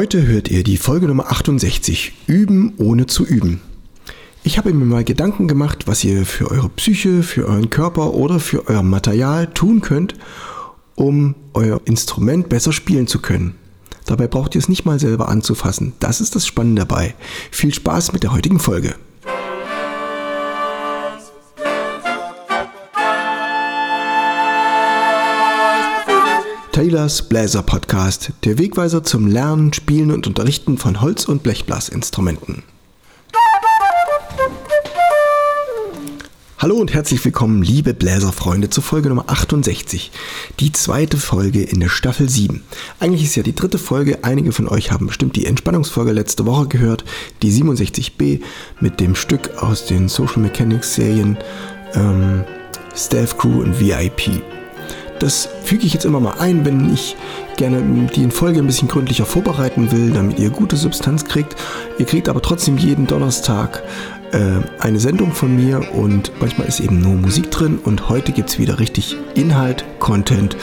Heute hört ihr die Folge Nummer 68, Üben ohne zu üben. Ich habe mir mal Gedanken gemacht, was ihr für eure Psyche, für euren Körper oder für euer Material tun könnt, um euer Instrument besser spielen zu können. Dabei braucht ihr es nicht mal selber anzufassen. Das ist das Spannende dabei. Viel Spaß mit der heutigen Folge. Taylors Bläser Podcast, der Wegweiser zum Lernen, Spielen und Unterrichten von Holz- und Blechblasinstrumenten. Hallo und herzlich willkommen, liebe Bläserfreunde, zur Folge Nummer 68, die zweite Folge in der Staffel 7. Eigentlich ist ja die dritte Folge, einige von euch haben bestimmt die Entspannungsfolge letzte Woche gehört, die 67b mit dem Stück aus den Social Mechanics Serien ähm, Staff Crew und VIP. Das füge ich jetzt immer mal ein, wenn ich gerne die Folge ein bisschen gründlicher vorbereiten will, damit ihr gute Substanz kriegt. Ihr kriegt aber trotzdem jeden Donnerstag äh, eine Sendung von mir und manchmal ist eben nur Musik drin und heute gibt es wieder richtig Inhalt, Content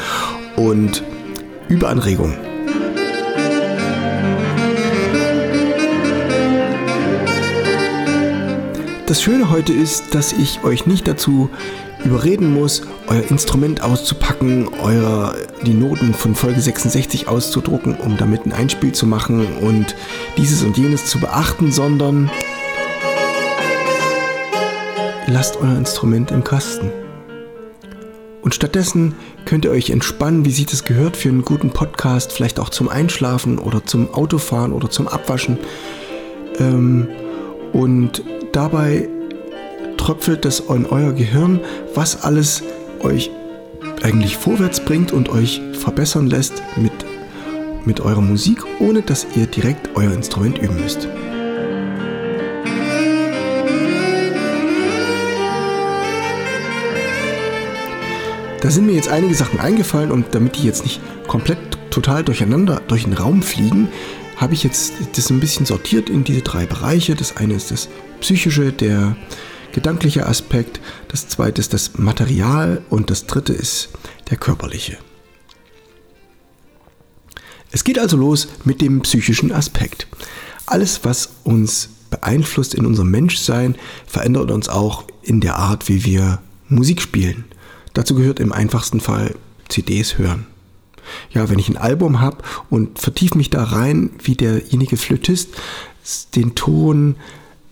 und Überanregung. Das Schöne heute ist, dass ich euch nicht dazu überreden muss, euer Instrument auszupacken, eure, die Noten von Folge 66 auszudrucken, um damit ein Einspiel zu machen und dieses und jenes zu beachten, sondern lasst euer Instrument im Kasten. Und stattdessen könnt ihr euch entspannen, wie sich das gehört für einen guten Podcast, vielleicht auch zum Einschlafen oder zum Autofahren oder zum Abwaschen. Ähm, und dabei tröpfelt das in euer Gehirn, was alles euch eigentlich vorwärts bringt und euch verbessern lässt mit, mit eurer Musik, ohne dass ihr direkt euer Instrument üben müsst. Da sind mir jetzt einige Sachen eingefallen und damit die jetzt nicht komplett total durcheinander durch den Raum fliegen, habe ich jetzt das ein bisschen sortiert in diese drei Bereiche. Das eine ist das Psychische, der gedankliche Aspekt, das zweite ist das Material und das dritte ist der körperliche. Es geht also los mit dem psychischen Aspekt. Alles, was uns beeinflusst in unserem Menschsein, verändert uns auch in der Art, wie wir Musik spielen. Dazu gehört im einfachsten Fall CDs hören. Ja, wenn ich ein Album habe und vertiefe mich da rein, wie derjenige Flötist den Ton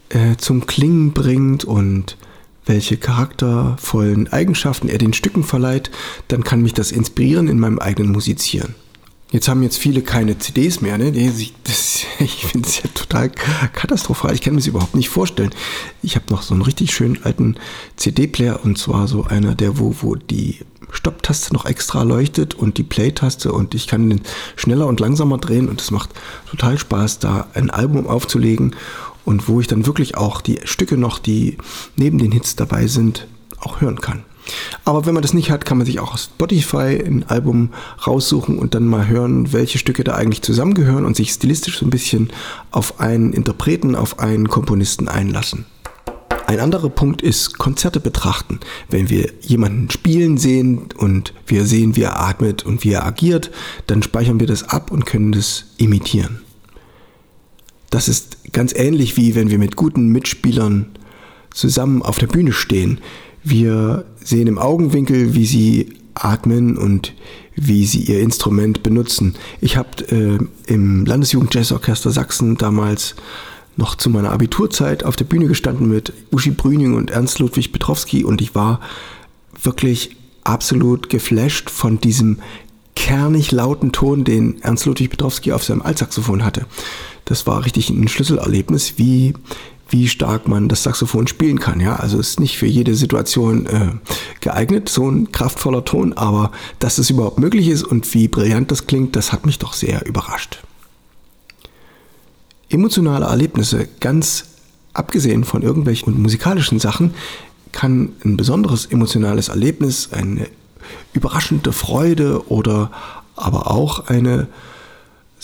äh, zum Klingen bringt und welche charaktervollen Eigenschaften er den Stücken verleiht, dann kann mich das inspirieren in meinem eigenen Musizieren. Jetzt haben jetzt viele keine CDs mehr, ne? Das, ich finde es ja total katastrophal. Ich kann mir das überhaupt nicht vorstellen. Ich habe noch so einen richtig schönen alten CD-Player und zwar so einer, der wo, wo die Stopptaste noch extra leuchtet und die Play-Taste und ich kann den schneller und langsamer drehen und es macht total Spaß, da ein Album aufzulegen und wo ich dann wirklich auch die Stücke noch, die neben den Hits dabei sind, auch hören kann. Aber wenn man das nicht hat, kann man sich auch aus Spotify ein Album raussuchen und dann mal hören, welche Stücke da eigentlich zusammengehören und sich stilistisch so ein bisschen auf einen Interpreten, auf einen Komponisten einlassen. Ein anderer Punkt ist Konzerte betrachten. Wenn wir jemanden spielen sehen und wir sehen, wie er atmet und wie er agiert, dann speichern wir das ab und können das imitieren. Das ist ganz ähnlich wie wenn wir mit guten Mitspielern zusammen auf der Bühne stehen. Wir sehen im Augenwinkel, wie sie atmen und wie sie ihr Instrument benutzen. Ich habe äh, im Landesjugendjazzorchester Sachsen damals noch zu meiner Abiturzeit auf der Bühne gestanden mit Uschi Brüning und Ernst Ludwig Petrowski und ich war wirklich absolut geflasht von diesem kernig lauten Ton, den Ernst Ludwig Petrowski auf seinem Altsaxophon hatte das war richtig ein Schlüsselerlebnis, wie, wie stark man das Saxophon spielen kann. Ja, also ist nicht für jede Situation äh, geeignet, so ein kraftvoller Ton, aber dass es überhaupt möglich ist und wie brillant das klingt, das hat mich doch sehr überrascht. Emotionale Erlebnisse, ganz abgesehen von irgendwelchen musikalischen Sachen, kann ein besonderes emotionales Erlebnis, eine überraschende Freude oder aber auch eine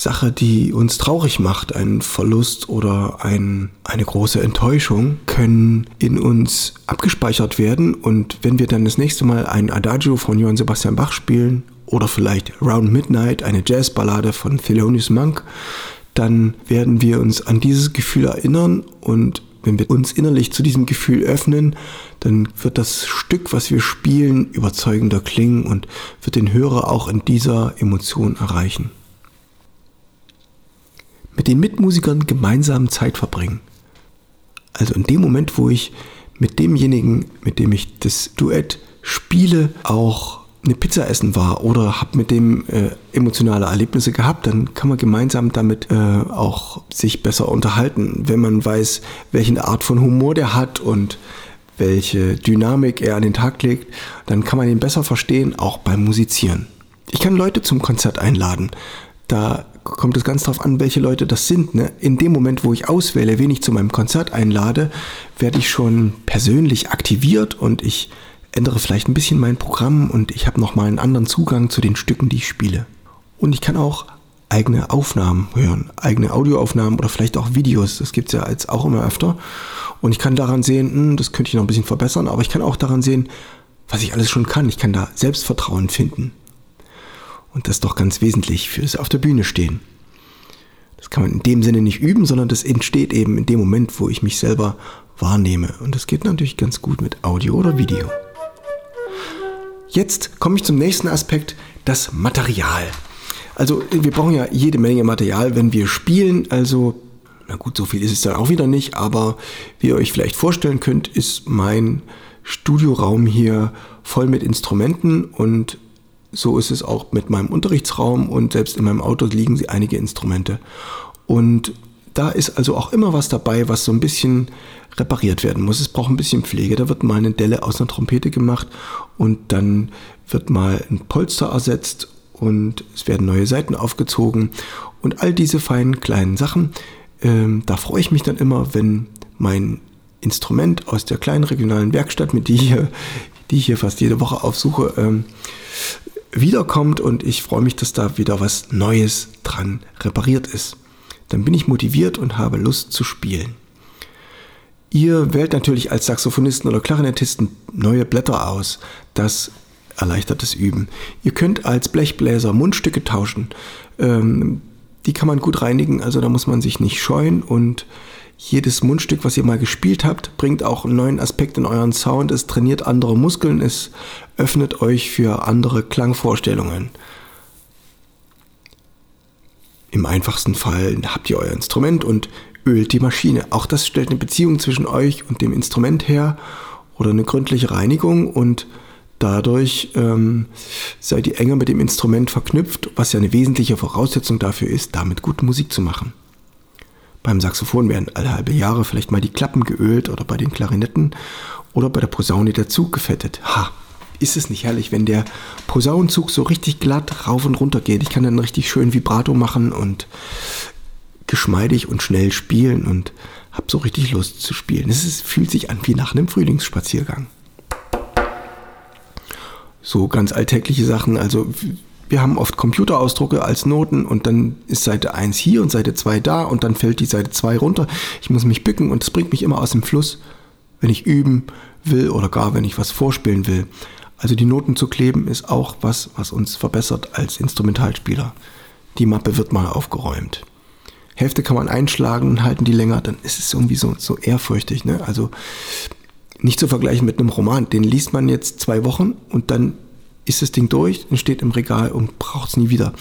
Sache, die uns traurig macht, ein Verlust oder ein, eine große Enttäuschung, können in uns abgespeichert werden. Und wenn wir dann das nächste Mal ein Adagio von Johann Sebastian Bach spielen oder vielleicht Round Midnight, eine Jazzballade von Thelonious Monk, dann werden wir uns an dieses Gefühl erinnern und wenn wir uns innerlich zu diesem Gefühl öffnen, dann wird das Stück, was wir spielen, überzeugender klingen und wird den Hörer auch in dieser Emotion erreichen. Mit den Mitmusikern gemeinsam Zeit verbringen. Also in dem Moment, wo ich mit demjenigen, mit dem ich das Duett spiele, auch eine Pizza essen war oder habe mit dem äh, emotionale Erlebnisse gehabt, dann kann man gemeinsam damit äh, auch sich besser unterhalten, wenn man weiß, welche Art von Humor der hat und welche Dynamik er an den Tag legt, dann kann man ihn besser verstehen, auch beim Musizieren. Ich kann Leute zum Konzert einladen. Da kommt es ganz darauf an, welche Leute das sind. Ne? In dem Moment, wo ich auswähle, wen ich zu meinem Konzert einlade, werde ich schon persönlich aktiviert und ich ändere vielleicht ein bisschen mein Programm und ich habe nochmal einen anderen Zugang zu den Stücken, die ich spiele. Und ich kann auch eigene Aufnahmen hören, eigene Audioaufnahmen oder vielleicht auch Videos. Das gibt es ja jetzt auch immer öfter. Und ich kann daran sehen, hm, das könnte ich noch ein bisschen verbessern, aber ich kann auch daran sehen, was ich alles schon kann. Ich kann da Selbstvertrauen finden. Und das ist doch ganz wesentlich fürs Auf der Bühne stehen. Das kann man in dem Sinne nicht üben, sondern das entsteht eben in dem Moment, wo ich mich selber wahrnehme. Und das geht natürlich ganz gut mit Audio oder Video. Jetzt komme ich zum nächsten Aspekt, das Material. Also wir brauchen ja jede Menge Material, wenn wir spielen. Also, na gut, so viel ist es dann auch wieder nicht, aber wie ihr euch vielleicht vorstellen könnt, ist mein Studioraum hier voll mit Instrumenten und so ist es auch mit meinem Unterrichtsraum und selbst in meinem Auto liegen sie einige Instrumente. Und da ist also auch immer was dabei, was so ein bisschen repariert werden muss. Es braucht ein bisschen Pflege. Da wird mal eine Delle aus einer Trompete gemacht und dann wird mal ein Polster ersetzt und es werden neue Seiten aufgezogen und all diese feinen kleinen Sachen. Ähm, da freue ich mich dann immer, wenn mein Instrument aus der kleinen regionalen Werkstatt, mit die, hier, die ich hier fast jede Woche aufsuche, ähm, wiederkommt und ich freue mich, dass da wieder was Neues dran repariert ist. Dann bin ich motiviert und habe Lust zu spielen. Ihr wählt natürlich als Saxophonisten oder Klarinettisten neue Blätter aus. Das erleichtert das Üben. Ihr könnt als Blechbläser Mundstücke tauschen. Ähm, die kann man gut reinigen, also da muss man sich nicht scheuen und jedes Mundstück, was ihr mal gespielt habt, bringt auch einen neuen Aspekt in euren Sound. Es trainiert andere Muskeln, es öffnet euch für andere Klangvorstellungen. Im einfachsten Fall habt ihr euer Instrument und ölt die Maschine. Auch das stellt eine Beziehung zwischen euch und dem Instrument her oder eine gründliche Reinigung und dadurch ähm, seid ihr enger mit dem Instrument verknüpft, was ja eine wesentliche Voraussetzung dafür ist, damit gute Musik zu machen. Beim Saxophon werden alle halbe Jahre vielleicht mal die Klappen geölt oder bei den Klarinetten oder bei der Posaune der Zug gefettet. Ha, ist es nicht herrlich, wenn der Posaunenzug so richtig glatt rauf und runter geht. Ich kann dann richtig schön Vibrato machen und geschmeidig und schnell spielen und habe so richtig Lust zu spielen. Es ist, fühlt sich an wie nach einem Frühlingsspaziergang. So ganz alltägliche Sachen, also wir haben oft Computerausdrucke als Noten und dann ist Seite 1 hier und Seite 2 da und dann fällt die Seite 2 runter. Ich muss mich bücken und das bringt mich immer aus dem Fluss, wenn ich üben will oder gar wenn ich was vorspielen will. Also die Noten zu kleben ist auch was, was uns verbessert als Instrumentalspieler. Die Mappe wird mal aufgeräumt. Hälfte kann man einschlagen und halten die länger, dann ist es irgendwie so, so ehrfürchtig. Ne? Also nicht zu vergleichen mit einem Roman. Den liest man jetzt zwei Wochen und dann ist das Ding durch und steht im Regal und braucht es nie wieder.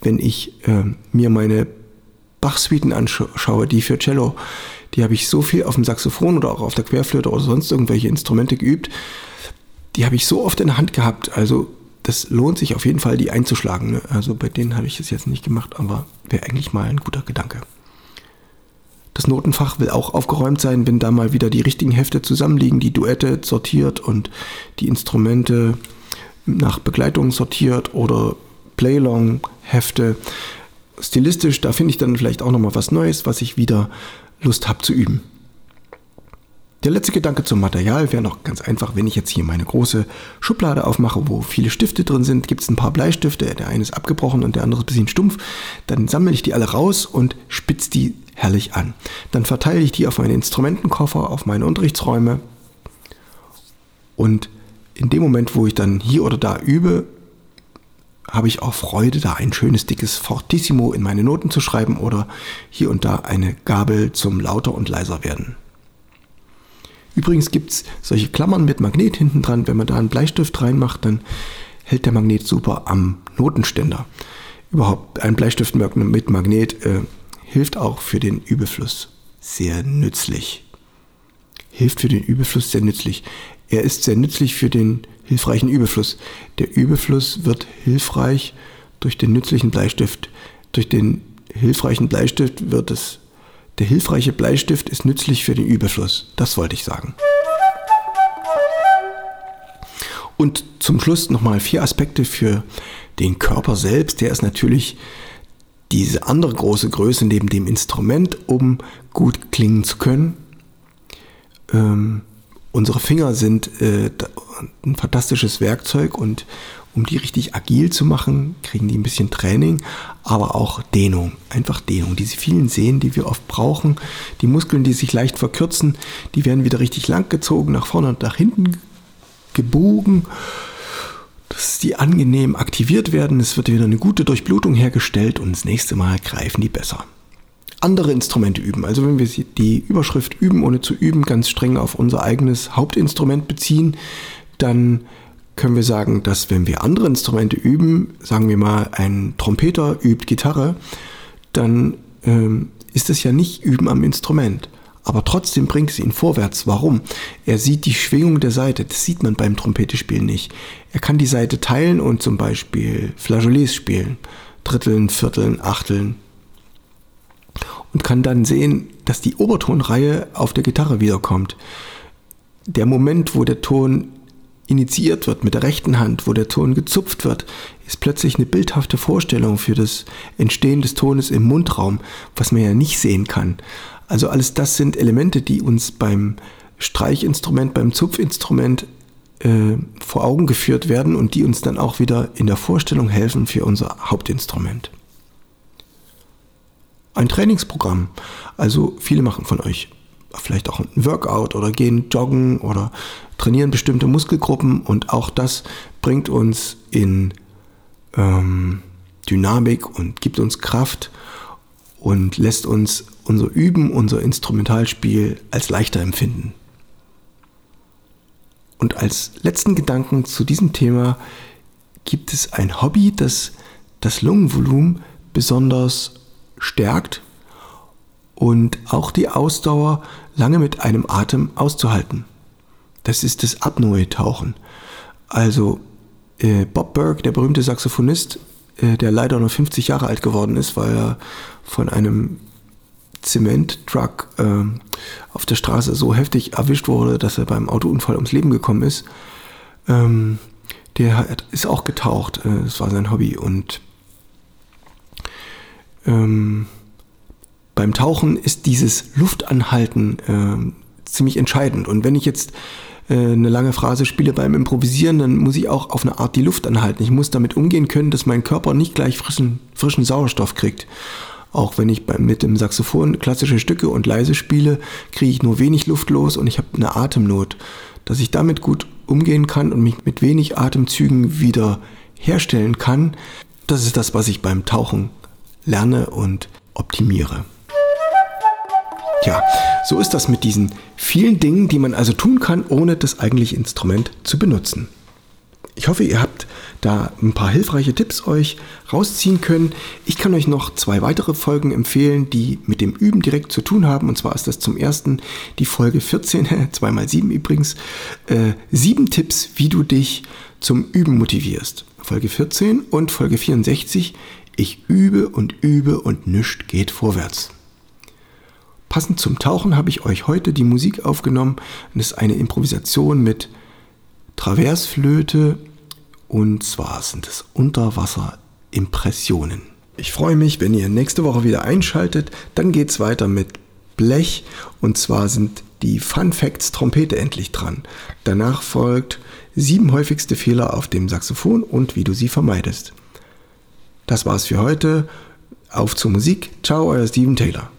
Wenn ich äh, mir meine Bach-Suiten anschaue, die für Cello, die habe ich so viel auf dem Saxophon oder auch auf der Querflöte oder sonst irgendwelche Instrumente geübt, die habe ich so oft in der Hand gehabt. Also das lohnt sich auf jeden Fall, die einzuschlagen. Ne? Also bei denen habe ich es jetzt nicht gemacht, aber wäre eigentlich mal ein guter Gedanke. Das Notenfach will auch aufgeräumt sein, wenn da mal wieder die richtigen Hefte zusammenliegen, die Duette sortiert und die Instrumente nach Begleitung sortiert oder Playlong-Hefte. Stilistisch, da finde ich dann vielleicht auch nochmal was Neues, was ich wieder Lust habe zu üben. Der letzte Gedanke zum Material wäre noch ganz einfach, wenn ich jetzt hier meine große Schublade aufmache, wo viele Stifte drin sind, gibt es ein paar Bleistifte, der eine ist abgebrochen und der andere ist ein bisschen stumpf, dann sammle ich die alle raus und spitze die herrlich an. Dann verteile ich die auf meine Instrumentenkoffer, auf meine Unterrichtsräume und in dem Moment, wo ich dann hier oder da übe, habe ich auch Freude, da ein schönes dickes Fortissimo in meine Noten zu schreiben oder hier und da eine Gabel zum lauter und leiser werden. Übrigens gibt es solche Klammern mit Magnet hinten dran. Wenn man da einen Bleistift reinmacht, dann hält der Magnet super am Notenständer. Überhaupt ein Bleistift mit Magnet äh, hilft auch für den Übefluss sehr nützlich. Hilft für den Übefluss sehr nützlich. Er ist sehr nützlich für den hilfreichen Übefluss. Der Übefluss wird hilfreich durch den nützlichen Bleistift. Durch den hilfreichen Bleistift wird es. Der hilfreiche Bleistift ist nützlich für den Übefluss. Das wollte ich sagen. Und zum Schluss nochmal vier Aspekte für den Körper selbst. Der ist natürlich diese andere große Größe neben dem Instrument, um gut klingen zu können. Ähm, unsere Finger sind äh, ein fantastisches Werkzeug und um die richtig agil zu machen, kriegen die ein bisschen Training, aber auch Dehnung. Einfach Dehnung. Diese vielen Sehnen, die wir oft brauchen, die Muskeln, die sich leicht verkürzen, die werden wieder richtig lang gezogen, nach vorne und nach hinten gebogen dass die angenehm aktiviert werden. Es wird wieder eine gute Durchblutung hergestellt und das nächste Mal greifen die besser. Andere Instrumente üben. Also wenn wir die Überschrift üben, ohne zu üben, ganz streng auf unser eigenes Hauptinstrument beziehen, dann können wir sagen, dass wenn wir andere Instrumente üben, sagen wir mal, ein Trompeter übt Gitarre, dann ähm, ist das ja nicht Üben am Instrument, aber trotzdem bringt es ihn vorwärts. Warum? Er sieht die Schwingung der Seite. Das sieht man beim Trompetespielen nicht. Er kann die Seite teilen und zum Beispiel Flageolets spielen. Dritteln, Vierteln, Achteln. Und kann dann sehen, dass die Obertonreihe auf der Gitarre wiederkommt. Der Moment, wo der Ton initiiert wird mit der rechten Hand, wo der Ton gezupft wird, ist plötzlich eine bildhafte Vorstellung für das Entstehen des Tones im Mundraum, was man ja nicht sehen kann. Also alles das sind Elemente, die uns beim Streichinstrument, beim Zupfinstrument äh, vor Augen geführt werden und die uns dann auch wieder in der Vorstellung helfen für unser Hauptinstrument. Ein Trainingsprogramm. Also viele machen von euch vielleicht auch ein Workout oder gehen joggen oder trainieren bestimmte Muskelgruppen und auch das bringt uns in ähm, Dynamik und gibt uns Kraft und lässt uns unser Üben, unser Instrumentalspiel als leichter empfinden. Und als letzten Gedanken zu diesem Thema gibt es ein Hobby, das das Lungenvolumen besonders stärkt und auch die Ausdauer lange mit einem Atem auszuhalten. Das ist das Apnoe-Tauchen. Also äh, Bob Burke, der berühmte Saxophonist, äh, der leider nur 50 Jahre alt geworden ist, weil er von einem Zementtruck äh, auf der Straße so heftig erwischt wurde, dass er beim Autounfall ums Leben gekommen ist. Ähm, der hat, ist auch getaucht. Äh, das war sein Hobby. Und ähm, beim Tauchen ist dieses Luftanhalten äh, ziemlich entscheidend. Und wenn ich jetzt äh, eine lange Phrase spiele beim Improvisieren, dann muss ich auch auf eine Art die Luft anhalten. Ich muss damit umgehen können, dass mein Körper nicht gleich frischen, frischen Sauerstoff kriegt. Auch wenn ich mit dem Saxophon klassische Stücke und leise spiele, kriege ich nur wenig Luft los und ich habe eine Atemnot. Dass ich damit gut umgehen kann und mich mit wenig Atemzügen wieder herstellen kann, das ist das, was ich beim Tauchen lerne und optimiere. Tja, so ist das mit diesen vielen Dingen, die man also tun kann, ohne das eigentliche Instrument zu benutzen. Ich hoffe, ihr habt da ein paar hilfreiche Tipps euch rausziehen können. Ich kann euch noch zwei weitere Folgen empfehlen, die mit dem Üben direkt zu tun haben. Und zwar ist das zum ersten die Folge 14, 2x7 übrigens, äh, sieben Tipps, wie du dich zum Üben motivierst. Folge 14 und Folge 64, ich übe und übe und nichts geht vorwärts. Passend zum Tauchen habe ich euch heute die Musik aufgenommen. Das ist eine Improvisation mit Traversflöte und zwar sind es Unterwasser-Impressionen. Ich freue mich, wenn ihr nächste Woche wieder einschaltet. Dann geht es weiter mit Blech und zwar sind die Fun Facts Trompete endlich dran. Danach folgt sieben häufigste Fehler auf dem Saxophon und wie du sie vermeidest. Das war's für heute. Auf zur Musik. Ciao, euer Steven Taylor.